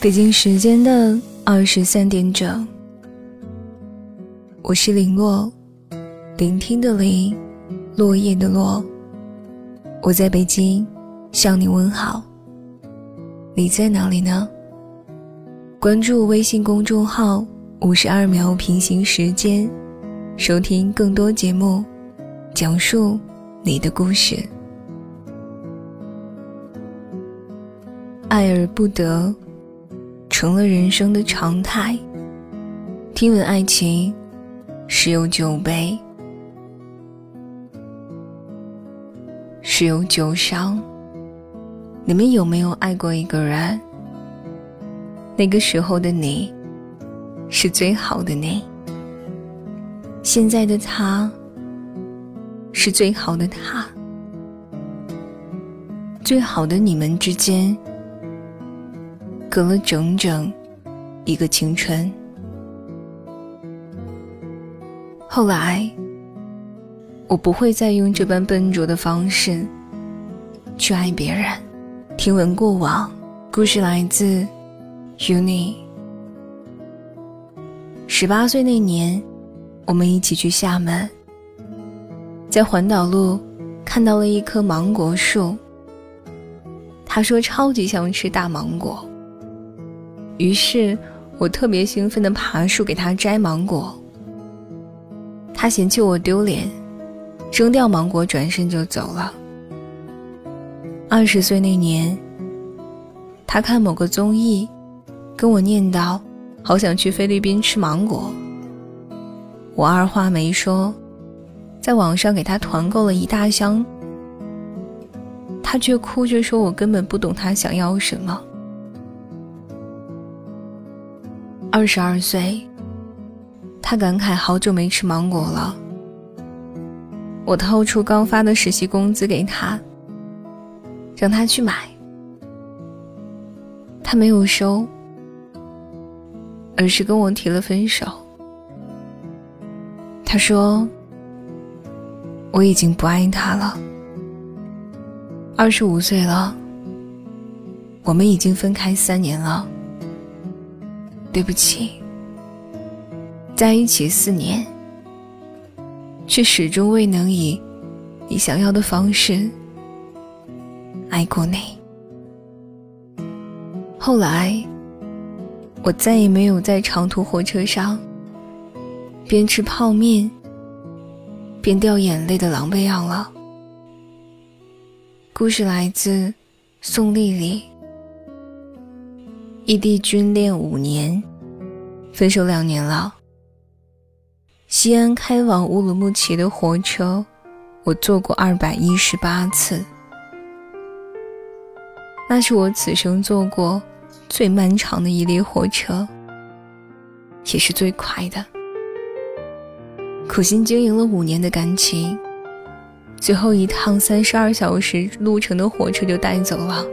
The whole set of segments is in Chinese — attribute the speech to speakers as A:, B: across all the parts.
A: 北京时间的二十三点整，我是林落，聆听的林，落叶的落。我在北京向你问好，你在哪里呢？关注微信公众号“五十二秒平行时间”，收听更多节目，讲述你的故事。爱而不得。成了人生的常态。听闻爱情，十有九悲，十有九伤。你们有没有爱过一个人？那个时候的你，是最好的你。现在的他，是最好的他。最好的你们之间。隔了整整一个青春。后来，我不会再用这般笨拙的方式去爱别人。听闻过往，故事来自 Uni。十八岁那年，我们一起去厦门，在环岛路看到了一棵芒果树。他说超级想吃大芒果。于是，我特别兴奋地爬树给他摘芒果。他嫌弃我丢脸，扔掉芒果，转身就走了。二十岁那年，他看某个综艺，跟我念叨，好想去菲律宾吃芒果。我二话没说，在网上给他团购了一大箱，他却哭着说我根本不懂他想要什么。二十二岁，他感慨好久没吃芒果了。我掏出刚发的实习工资给他，让他去买。他没有收，而是跟我提了分手。他说：“我已经不爱他了。”二十五岁了，我们已经分开三年了。对不起，在一起四年，却始终未能以你想要的方式爱过你。后来，我再也没有在长途火车上边吃泡面边掉眼泪的狼狈样了。故事来自宋丽丽。异地军恋五年，分手两年了。西安开往乌鲁木齐的火车，我坐过二百一十八次，那是我此生坐过最漫长的一列火车，也是最快的。苦心经营了五年的感情，最后一趟三十二小时路程的火车就带走了。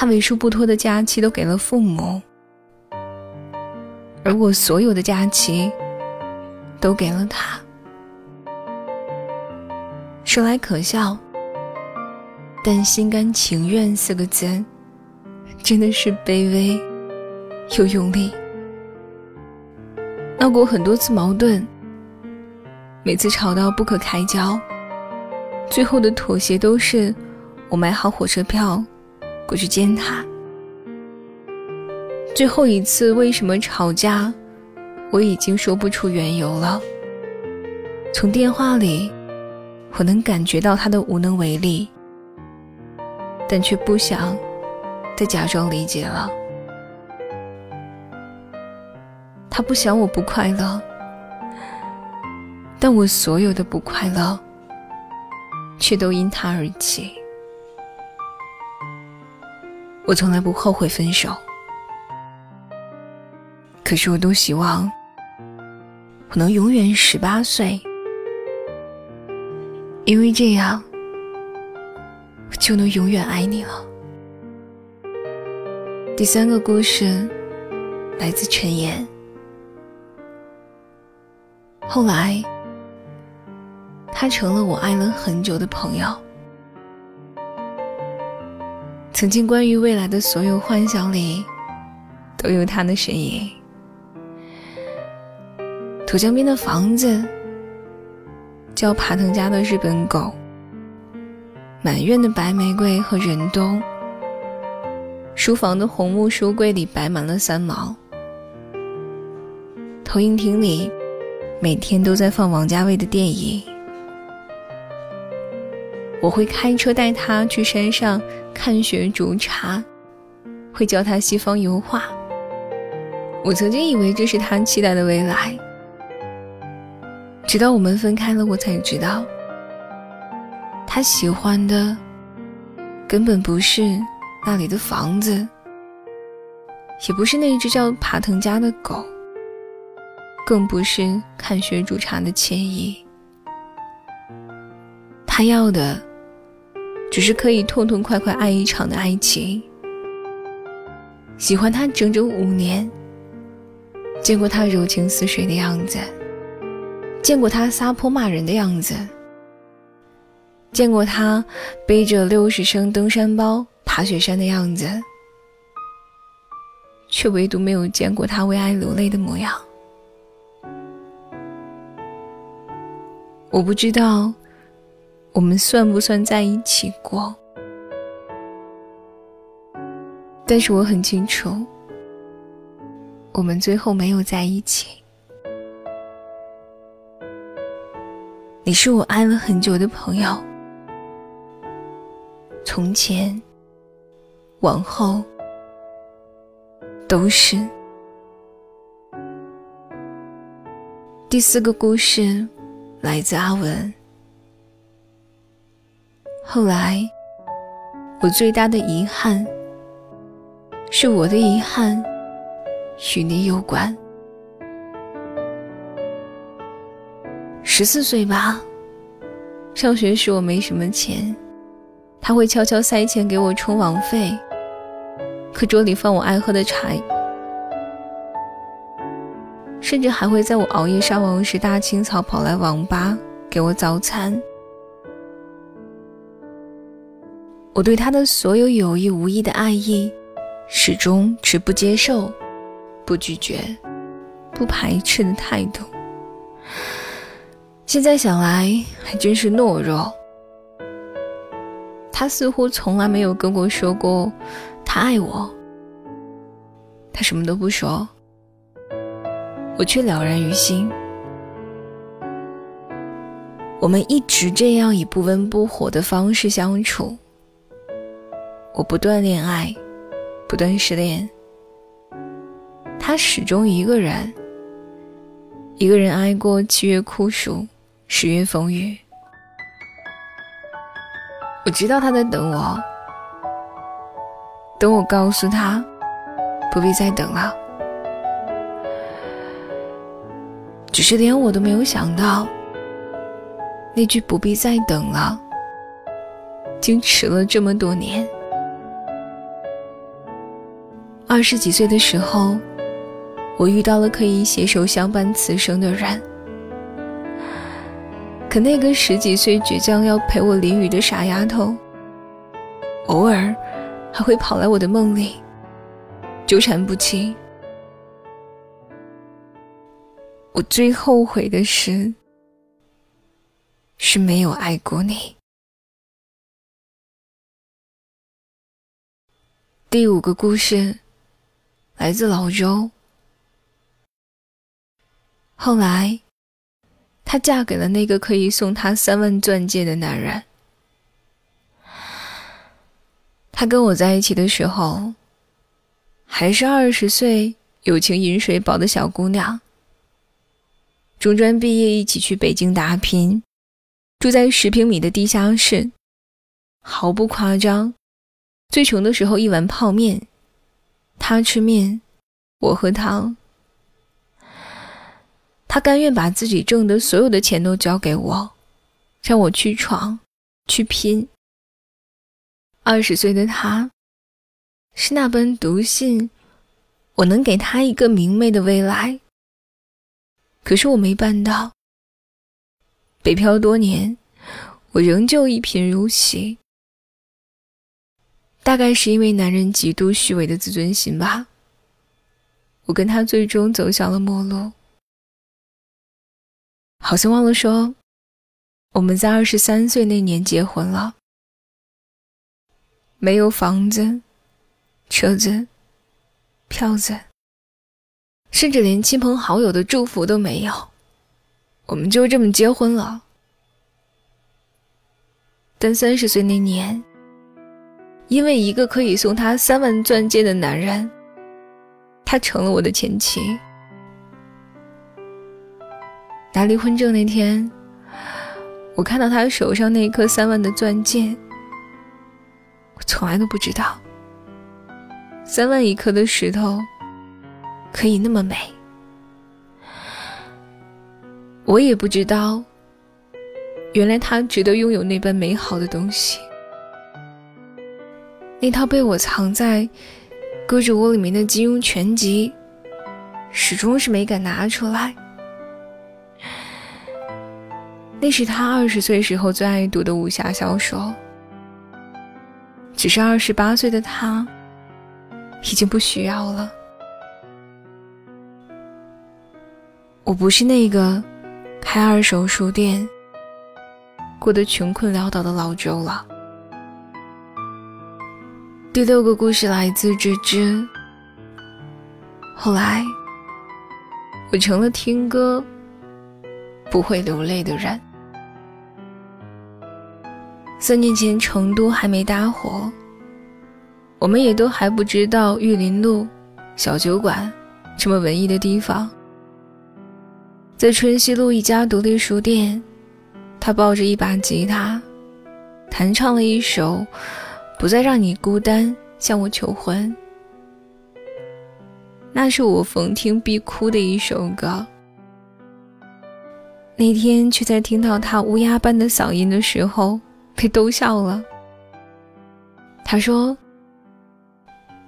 A: 他为数不多的假期都给了父母，而我所有的假期都给了他。说来可笑，但心甘情愿四个字，真的是卑微又用力。闹过很多次矛盾，每次吵到不可开交，最后的妥协都是我买好火车票。过去见他。最后一次为什么吵架，我已经说不出缘由了。从电话里，我能感觉到他的无能为力，但却不想再假装理解了。他不想我不快乐，但我所有的不快乐，却都因他而起。我从来不后悔分手，可是我都希望我能永远十八岁，因为这样我就能永远爱你了。第三个故事来自陈岩，后来他成了我爱了很久的朋友。曾经关于未来的所有幻想里，都有他的身影。土江边的房子，叫爬藤家的日本狗。满院的白玫瑰和忍冬。书房的红木书柜里摆满了三毛。投影厅里，每天都在放王家卫的电影。我会开车带他去山上看雪煮茶，会教他西方油画。我曾经以为这是他期待的未来，直到我们分开了，我才知道，他喜欢的根本不是那里的房子，也不是那只叫爬藤家的狗，更不是看雪煮茶的惬意。他要的。只是可以痛痛快快爱一场的爱情。喜欢他整整五年，见过他柔情似水的样子，见过他撒泼骂人的样子，见过他背着六十升登山包爬雪山的样子，却唯独没有见过他为爱流泪的模样。我不知道。我们算不算在一起过？但是我很清楚，我们最后没有在一起。你是我爱了很久的朋友，从前、往后都是。第四个故事来自阿文。后来，我最大的遗憾，是我的遗憾与你有关。十四岁吧，上学时我没什么钱，他会悄悄塞钱给我充网费，课桌里放我爱喝的茶，甚至还会在我熬夜上网时大清早跑来网吧给我早餐。我对他的所有有意无意的爱意，始终持不接受、不拒绝、不排斥的态度。现在想来，还真是懦弱。他似乎从来没有跟我说过他爱我，他什么都不说，我却了然于心。我们一直这样以不温不火的方式相处。我不断恋爱，不断失恋。他始终一个人，一个人挨过七月酷暑，十月风雨。我知道他在等我，等我告诉他，不必再等了。只是连我都没有想到，那句不必再等了，竟迟了这么多年。二十几岁的时候，我遇到了可以携手相伴此生的人。可那个十几岁倔强要陪我淋雨的傻丫头，偶尔还会跑来我的梦里，纠缠不清。我最后悔的事，是没有爱过你。第五个故事。来自老周。后来，她嫁给了那个可以送她三万钻戒的男人。她跟我在一起的时候，还是二十岁、有情饮水饱的小姑娘。中专毕业，一起去北京打拼，住在十平米的地下室，毫不夸张，最穷的时候一碗泡面。他吃面，我喝汤。他甘愿把自己挣的所有的钱都交给我，让我去闯，去拼。二十岁的他，是那般笃信我能给他一个明媚的未来。可是我没办到。北漂多年，我仍旧一贫如洗。大概是因为男人极度虚伪的自尊心吧，我跟他最终走向了陌路。好像忘了说，我们在二十三岁那年结婚了，没有房子、车子、票子，甚至连亲朋好友的祝福都没有，我们就这么结婚了。但三十岁那年。因为一个可以送她三万钻戒的男人，她成了我的前妻。拿离婚证那天，我看到他手上那颗三万的钻戒，我从来都不知道，三万一颗的石头可以那么美。我也不知道，原来他值得拥有那般美好的东西。那套被我藏在胳肢窝里面的金庸全集，始终是没敢拿出来。那是他二十岁时候最爱读的武侠小说。只是二十八岁的他，已经不需要了。我不是那个开二手书店、过得穷困潦倒的老周了。第六个故事来自芝芝。后来，我成了听歌不会流泪的人。三年前，成都还没大火，我们也都还不知道玉林路小酒馆这么文艺的地方。在春熙路一家独立书店，他抱着一把吉他，弹唱了一首。不再让你孤单，向我求婚。那是我逢听必哭的一首歌。那天却在听到他乌鸦般的嗓音的时候，被逗笑了。他说：“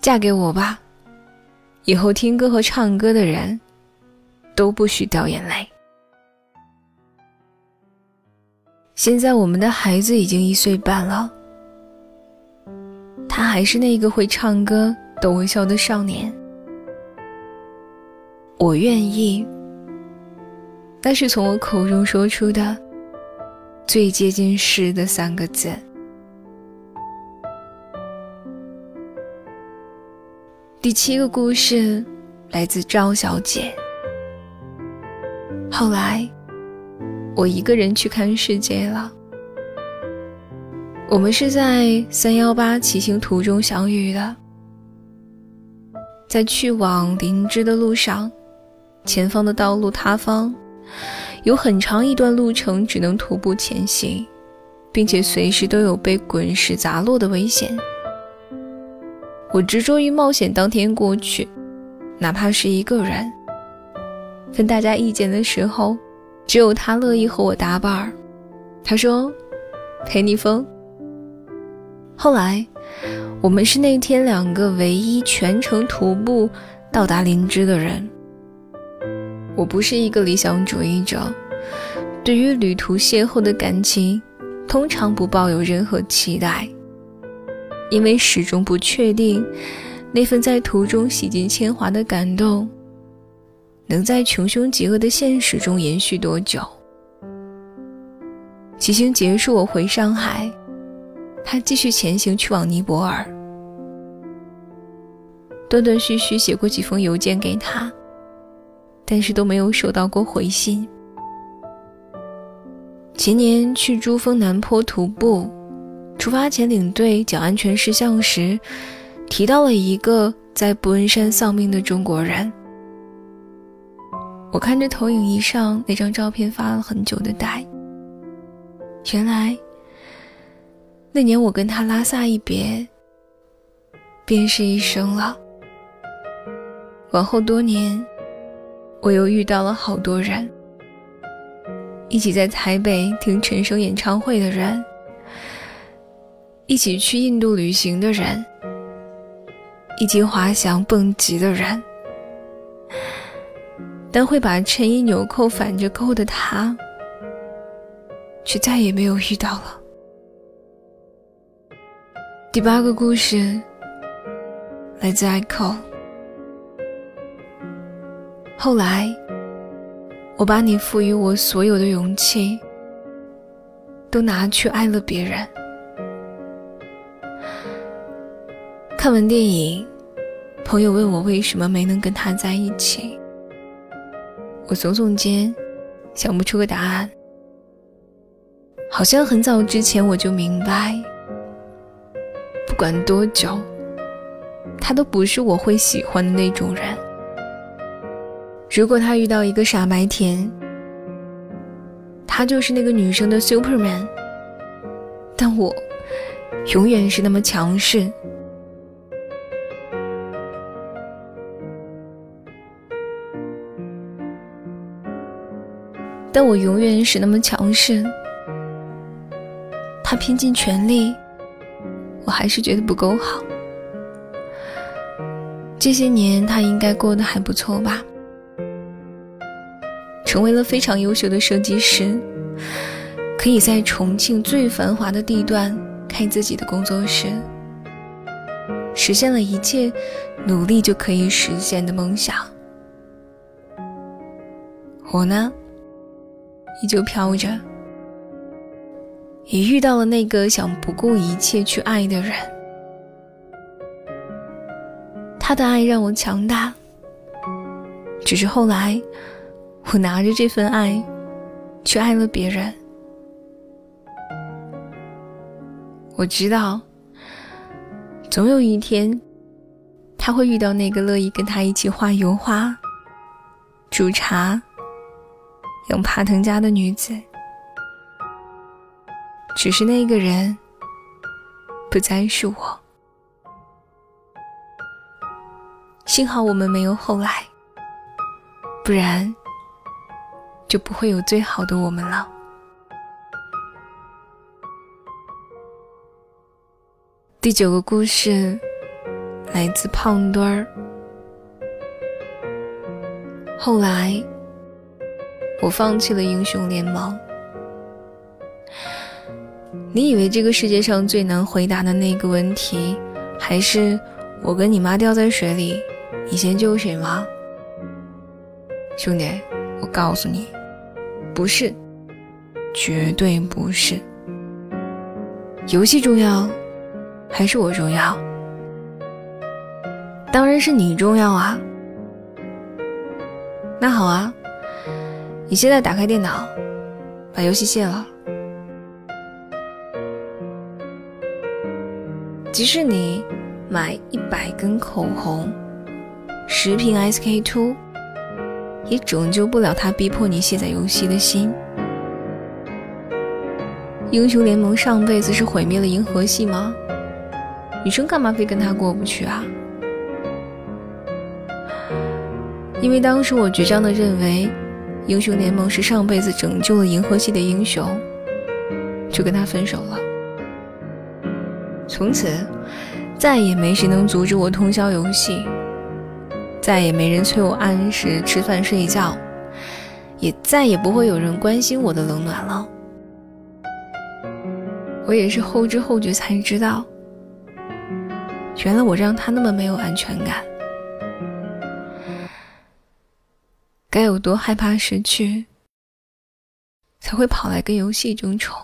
A: 嫁给我吧，以后听歌和唱歌的人都不许掉眼泪。”现在我们的孩子已经一岁半了。他还是那个会唱歌、逗我笑的少年。我愿意，那是从我口中说出的最接近诗的三个字。第七个故事来自赵小姐。后来，我一个人去看世界了。我们是在三幺八骑行途中相遇的，在去往林芝的路上，前方的道路塌方，有很长一段路程只能徒步前行，并且随时都有被滚石砸落的危险。我执着于冒险当天过去，哪怕是一个人。问大家意见的时候，只有他乐意和我搭伴儿。他说：“陪你疯。”后来，我们是那天两个唯一全程徒步到达林芝的人。我不是一个理想主义者，对于旅途邂逅的感情，通常不抱有任何期待，因为始终不确定那份在途中洗尽铅华的感动，能在穷凶极恶的现实中延续多久。骑行结束，我回上海。他继续前行去往尼泊尔，断断续续写过几封邮件给他，但是都没有收到过回信。前年去珠峰南坡徒步，出发前领队讲安全事项时，提到了一个在布恩山丧命的中国人。我看着投影仪上那张照片，发了很久的呆。原来。那年我跟他拉萨一别，便是一生了。往后多年，我又遇到了好多人，一起在台北听陈升演唱会的人，一起去印度旅行的人，一起滑翔蹦极的人，但会把衬衣纽扣反着扣的他，却再也没有遇到了。第八个故事来自 Echo。后来，我把你赋予我所有的勇气都拿去爱了别人。看完电影，朋友问我为什么没能跟他在一起，我耸耸肩，想不出个答案。好像很早之前我就明白。管多久，他都不是我会喜欢的那种人。如果他遇到一个傻白甜，他就是那个女生的 Superman。但我永远是那么强势，但我永远是那么强势。他拼尽全力。我还是觉得不够好。这些年他应该过得还不错吧？成为了非常优秀的设计师，可以在重庆最繁华的地段开自己的工作室，实现了一切努力就可以实现的梦想。我呢，依旧飘着。也遇到了那个想不顾一切去爱的人，他的爱让我强大。只是后来，我拿着这份爱，去爱了别人。我知道，总有一天，他会遇到那个乐意跟他一起画油画、煮茶、养爬藤家的女子。只是那个人不再是我，幸好我们没有后来，不然就不会有最好的我们了。第九个故事来自胖墩儿。后来，我放弃了英雄联盟。你以为这个世界上最难回答的那个问题，还是我跟你妈掉在水里，你先救谁吗？兄弟，我告诉你，不是，绝对不是。游戏重要，还是我重要？当然是你重要啊。那好啊，你现在打开电脑，把游戏卸了。即使你买一百根口红、十瓶 SK two，也拯救不了他逼迫你卸载游戏的心。英雄联盟上辈子是毁灭了银河系吗？女生干嘛非跟他过不去啊？因为当时我倔强的认为，英雄联盟是上辈子拯救了银河系的英雄，就跟他分手了。从此，再也没谁能阻止我通宵游戏，再也没人催我按时吃饭睡觉，也再也不会有人关心我的冷暖了。我也是后知后觉才知道，原来我让他那么没有安全感，该有多害怕失去，才会跑来跟游戏争宠。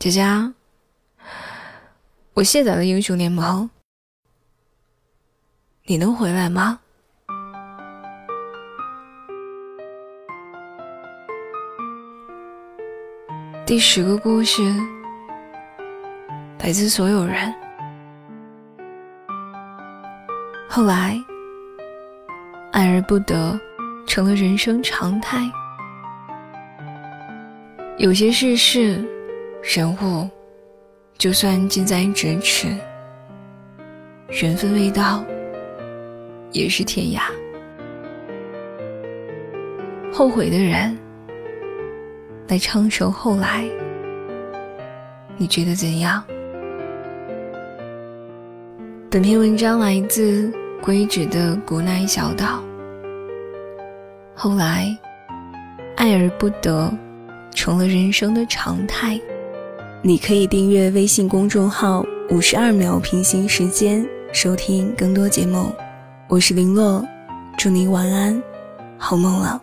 A: 姐姐，我卸载了英雄联盟，你能回来吗？第十个故事来自所有人。后来，爱而不得成了人生常态，有些事是。人物，就算近在咫尺，缘分未到，也是天涯。后悔的人，来唱首《后来》，你觉得怎样？本篇文章来自归止的《古奈小岛》。后来，爱而不得，成了人生的常态。你可以订阅微信公众号“五十二秒平行时间”，收听更多节目。我是林洛，祝你晚安，好梦了。